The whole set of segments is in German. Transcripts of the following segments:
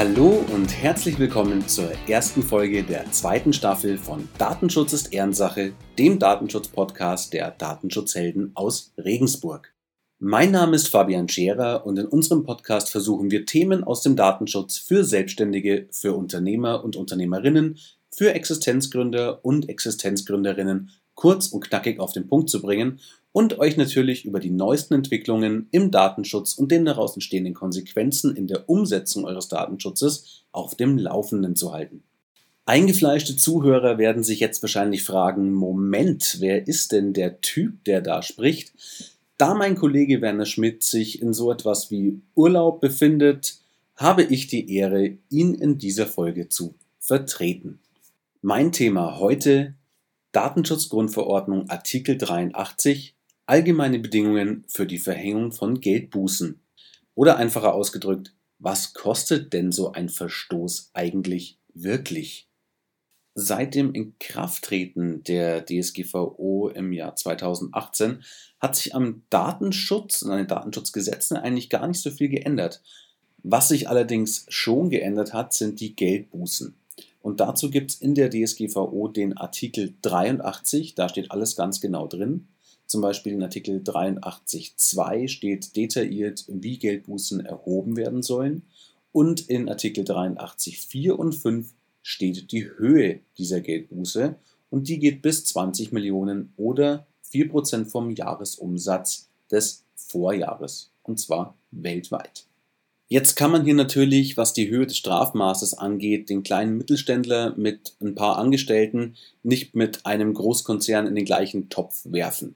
Hallo und herzlich willkommen zur ersten Folge der zweiten Staffel von Datenschutz ist Ehrensache, dem Datenschutz-Podcast der Datenschutzhelden aus Regensburg. Mein Name ist Fabian Scherer und in unserem Podcast versuchen wir Themen aus dem Datenschutz für Selbstständige, für Unternehmer und Unternehmerinnen, für Existenzgründer und Existenzgründerinnen kurz und knackig auf den Punkt zu bringen und euch natürlich über die neuesten Entwicklungen im Datenschutz und den daraus entstehenden Konsequenzen in der Umsetzung eures Datenschutzes auf dem Laufenden zu halten. Eingefleischte Zuhörer werden sich jetzt wahrscheinlich fragen, Moment, wer ist denn der Typ, der da spricht? Da mein Kollege Werner Schmidt sich in so etwas wie Urlaub befindet, habe ich die Ehre, ihn in dieser Folge zu vertreten. Mein Thema heute Datenschutzgrundverordnung Artikel 83 allgemeine Bedingungen für die Verhängung von Geldbußen. Oder einfacher ausgedrückt, was kostet denn so ein Verstoß eigentlich wirklich? Seit dem Inkrafttreten der DSGVO im Jahr 2018 hat sich am Datenschutz und an den Datenschutzgesetzen eigentlich gar nicht so viel geändert. Was sich allerdings schon geändert hat, sind die Geldbußen. Und dazu gibt es in der DSGVO den Artikel 83, da steht alles ganz genau drin. Zum Beispiel in Artikel 83.2 steht detailliert, wie Geldbußen erhoben werden sollen. Und in Artikel 83.4 und 5 steht die Höhe dieser Geldbuße und die geht bis 20 Millionen oder 4% vom Jahresumsatz des Vorjahres und zwar weltweit. Jetzt kann man hier natürlich, was die Höhe des Strafmaßes angeht, den kleinen Mittelständler mit ein paar Angestellten nicht mit einem Großkonzern in den gleichen Topf werfen.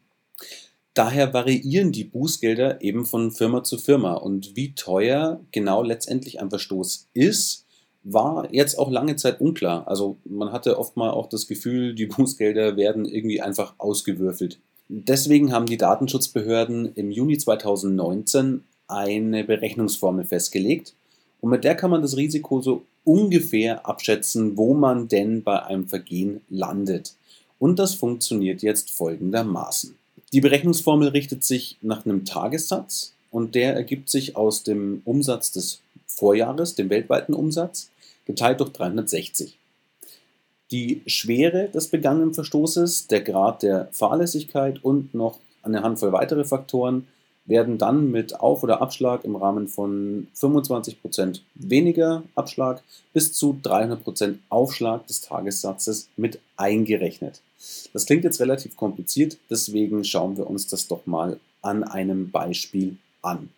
Daher variieren die Bußgelder eben von Firma zu Firma. Und wie teuer genau letztendlich ein Verstoß ist, war jetzt auch lange Zeit unklar. Also man hatte oft mal auch das Gefühl, die Bußgelder werden irgendwie einfach ausgewürfelt. Deswegen haben die Datenschutzbehörden im Juni 2019 eine Berechnungsformel festgelegt und mit der kann man das Risiko so ungefähr abschätzen, wo man denn bei einem Vergehen landet. Und das funktioniert jetzt folgendermaßen. Die Berechnungsformel richtet sich nach einem Tagessatz und der ergibt sich aus dem Umsatz des Vorjahres, dem weltweiten Umsatz, geteilt durch 360. Die Schwere des begangenen Verstoßes, der Grad der Fahrlässigkeit und noch eine Handvoll weitere Faktoren werden dann mit Auf- oder Abschlag im Rahmen von 25% weniger Abschlag bis zu 300% Aufschlag des Tagessatzes mit eingerechnet. Das klingt jetzt relativ kompliziert, deswegen schauen wir uns das doch mal an einem Beispiel an.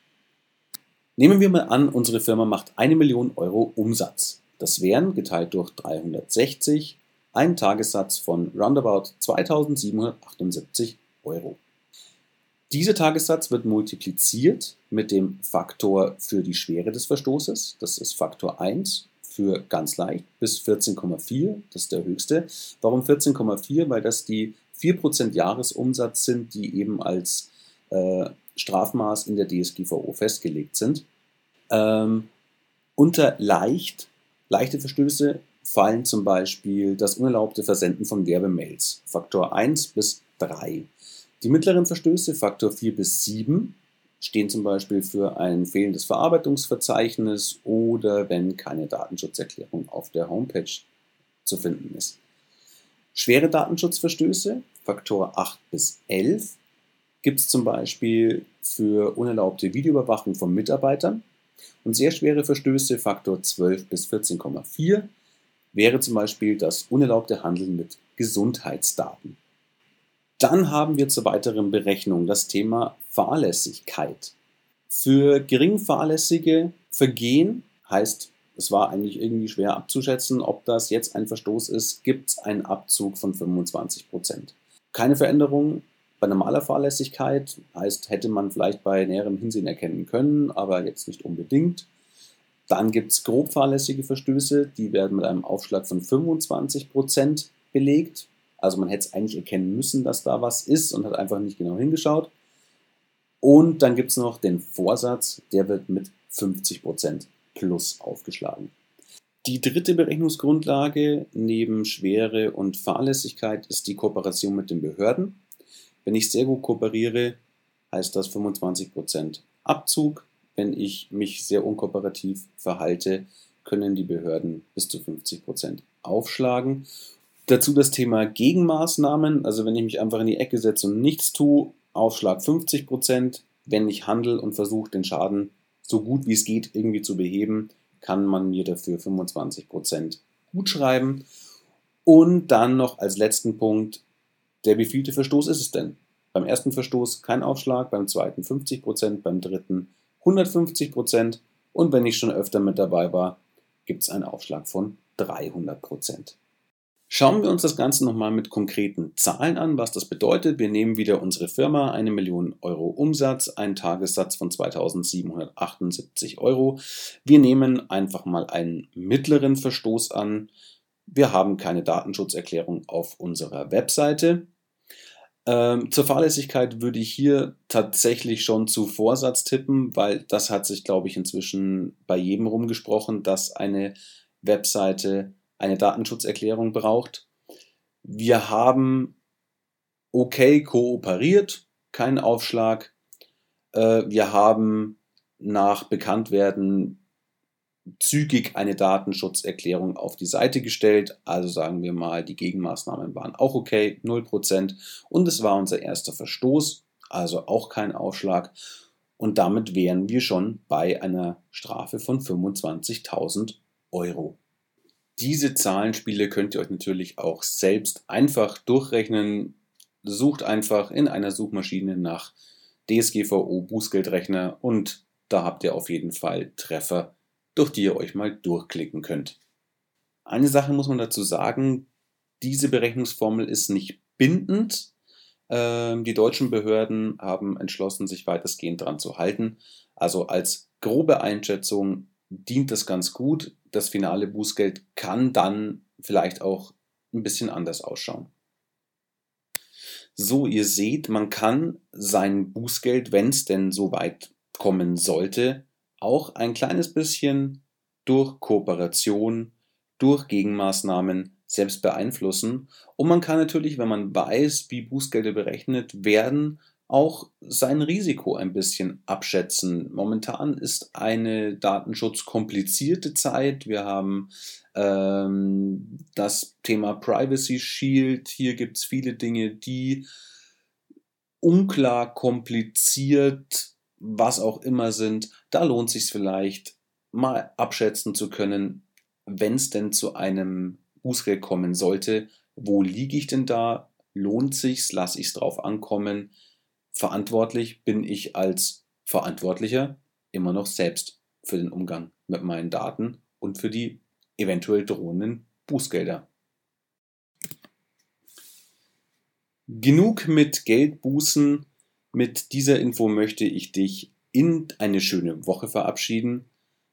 Nehmen wir mal an, unsere Firma macht eine Million Euro Umsatz. Das wären geteilt durch 360 ein Tagessatz von roundabout 2778 Euro. Dieser Tagessatz wird multipliziert mit dem Faktor für die Schwere des Verstoßes, das ist Faktor 1 für ganz leicht bis 14,4, das ist der höchste. Warum 14,4? Weil das die 4% Jahresumsatz sind, die eben als äh, Strafmaß in der DSGVO festgelegt sind. Ähm, unter leicht, leichte Verstöße fallen zum Beispiel das unerlaubte Versenden von Werbemails, Faktor 1 bis 3. Die mittleren Verstöße, Faktor 4 bis 7, stehen zum Beispiel für ein fehlendes Verarbeitungsverzeichnis oder wenn keine Datenschutzerklärung auf der Homepage zu finden ist. Schwere Datenschutzverstöße, Faktor 8 bis 11, gibt es zum Beispiel für unerlaubte Videoüberwachung von Mitarbeitern und sehr schwere Verstöße, Faktor 12 bis 14,4, wäre zum Beispiel das unerlaubte Handeln mit Gesundheitsdaten. Dann haben wir zur weiteren Berechnung das Thema Fahrlässigkeit. Für gering fahrlässige Vergehen heißt, es war eigentlich irgendwie schwer abzuschätzen, ob das jetzt ein Verstoß ist, gibt es einen Abzug von 25 Prozent. Keine Veränderung bei normaler Fahrlässigkeit heißt, hätte man vielleicht bei näherem Hinsehen erkennen können, aber jetzt nicht unbedingt. Dann gibt es grob fahrlässige Verstöße, die werden mit einem Aufschlag von 25 Prozent belegt. Also man hätte es eigentlich erkennen müssen, dass da was ist und hat einfach nicht genau hingeschaut. Und dann gibt es noch den Vorsatz, der wird mit 50% plus aufgeschlagen. Die dritte Berechnungsgrundlage neben Schwere und Fahrlässigkeit ist die Kooperation mit den Behörden. Wenn ich sehr gut kooperiere, heißt das 25% Abzug. Wenn ich mich sehr unkooperativ verhalte, können die Behörden bis zu 50% aufschlagen. Dazu das Thema Gegenmaßnahmen. Also wenn ich mich einfach in die Ecke setze und nichts tue, Aufschlag 50%. Wenn ich handle und versuche, den Schaden so gut wie es geht irgendwie zu beheben, kann man mir dafür 25% gut schreiben. Und dann noch als letzten Punkt, der wievielte Verstoß ist es denn? Beim ersten Verstoß kein Aufschlag, beim zweiten 50%, beim dritten 150% und wenn ich schon öfter mit dabei war, gibt es einen Aufschlag von 300%. Schauen wir uns das Ganze nochmal mit konkreten Zahlen an, was das bedeutet. Wir nehmen wieder unsere Firma, eine Million Euro Umsatz, einen Tagessatz von 2778 Euro. Wir nehmen einfach mal einen mittleren Verstoß an. Wir haben keine Datenschutzerklärung auf unserer Webseite. Ähm, zur Fahrlässigkeit würde ich hier tatsächlich schon zu Vorsatz tippen, weil das hat sich, glaube ich, inzwischen bei jedem rumgesprochen, dass eine Webseite eine Datenschutzerklärung braucht. Wir haben okay kooperiert, kein Aufschlag. Äh, wir haben nach Bekanntwerden zügig eine Datenschutzerklärung auf die Seite gestellt. Also sagen wir mal, die Gegenmaßnahmen waren auch okay, 0%. Und es war unser erster Verstoß, also auch kein Aufschlag. Und damit wären wir schon bei einer Strafe von 25.000 Euro. Diese Zahlenspiele könnt ihr euch natürlich auch selbst einfach durchrechnen. Sucht einfach in einer Suchmaschine nach DSGVO Bußgeldrechner und da habt ihr auf jeden Fall Treffer, durch die ihr euch mal durchklicken könnt. Eine Sache muss man dazu sagen, diese Berechnungsformel ist nicht bindend. Ähm, die deutschen Behörden haben entschlossen, sich weitestgehend daran zu halten. Also als grobe Einschätzung dient das ganz gut. Das finale Bußgeld kann dann vielleicht auch ein bisschen anders ausschauen. So, ihr seht, man kann sein Bußgeld, wenn es denn so weit kommen sollte, auch ein kleines bisschen durch Kooperation, durch Gegenmaßnahmen selbst beeinflussen. Und man kann natürlich, wenn man weiß, wie Bußgelder berechnet werden, auch sein Risiko ein bisschen abschätzen. Momentan ist eine datenschutzkomplizierte Zeit. Wir haben ähm, das Thema Privacy Shield. Hier gibt es viele Dinge, die unklar, kompliziert, was auch immer sind. Da lohnt sich vielleicht mal abschätzen zu können, wenn es denn zu einem Bußgeld kommen sollte. Wo liege ich denn da? Lohnt sich's? Lasse ich es drauf ankommen? Verantwortlich bin ich als Verantwortlicher immer noch selbst für den Umgang mit meinen Daten und für die eventuell drohenden Bußgelder. Genug mit Geldbußen. Mit dieser Info möchte ich dich in eine schöne Woche verabschieden.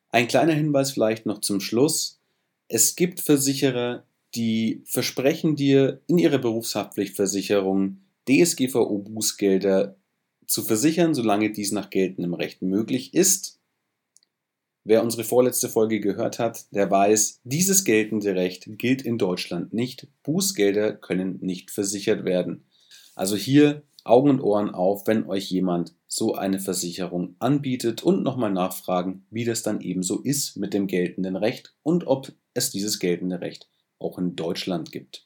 Ein kleiner Hinweis vielleicht noch zum Schluss. Es gibt Versicherer, die versprechen dir in ihrer Berufshaftpflichtversicherung DSGVO-Bußgelder zu versichern, solange dies nach geltendem Recht möglich ist. Wer unsere vorletzte Folge gehört hat, der weiß, dieses geltende Recht gilt in Deutschland nicht. Bußgelder können nicht versichert werden. Also hier Augen und Ohren auf, wenn euch jemand so eine Versicherung anbietet und nochmal nachfragen, wie das dann ebenso ist mit dem geltenden Recht und ob es dieses geltende Recht auch in Deutschland gibt.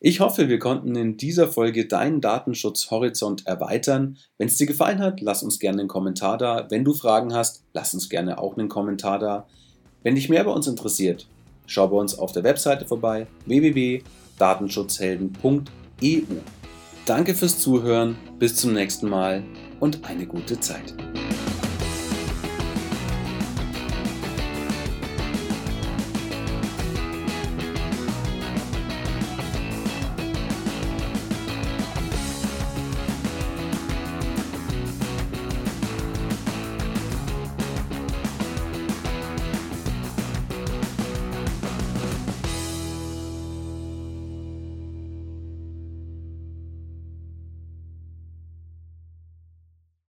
Ich hoffe, wir konnten in dieser Folge deinen Datenschutzhorizont erweitern. Wenn es dir gefallen hat, lass uns gerne einen Kommentar da. Wenn du Fragen hast, lass uns gerne auch einen Kommentar da. Wenn dich mehr bei uns interessiert, schau bei uns auf der Webseite vorbei www.datenschutzhelden.eu. Danke fürs Zuhören, bis zum nächsten Mal und eine gute Zeit.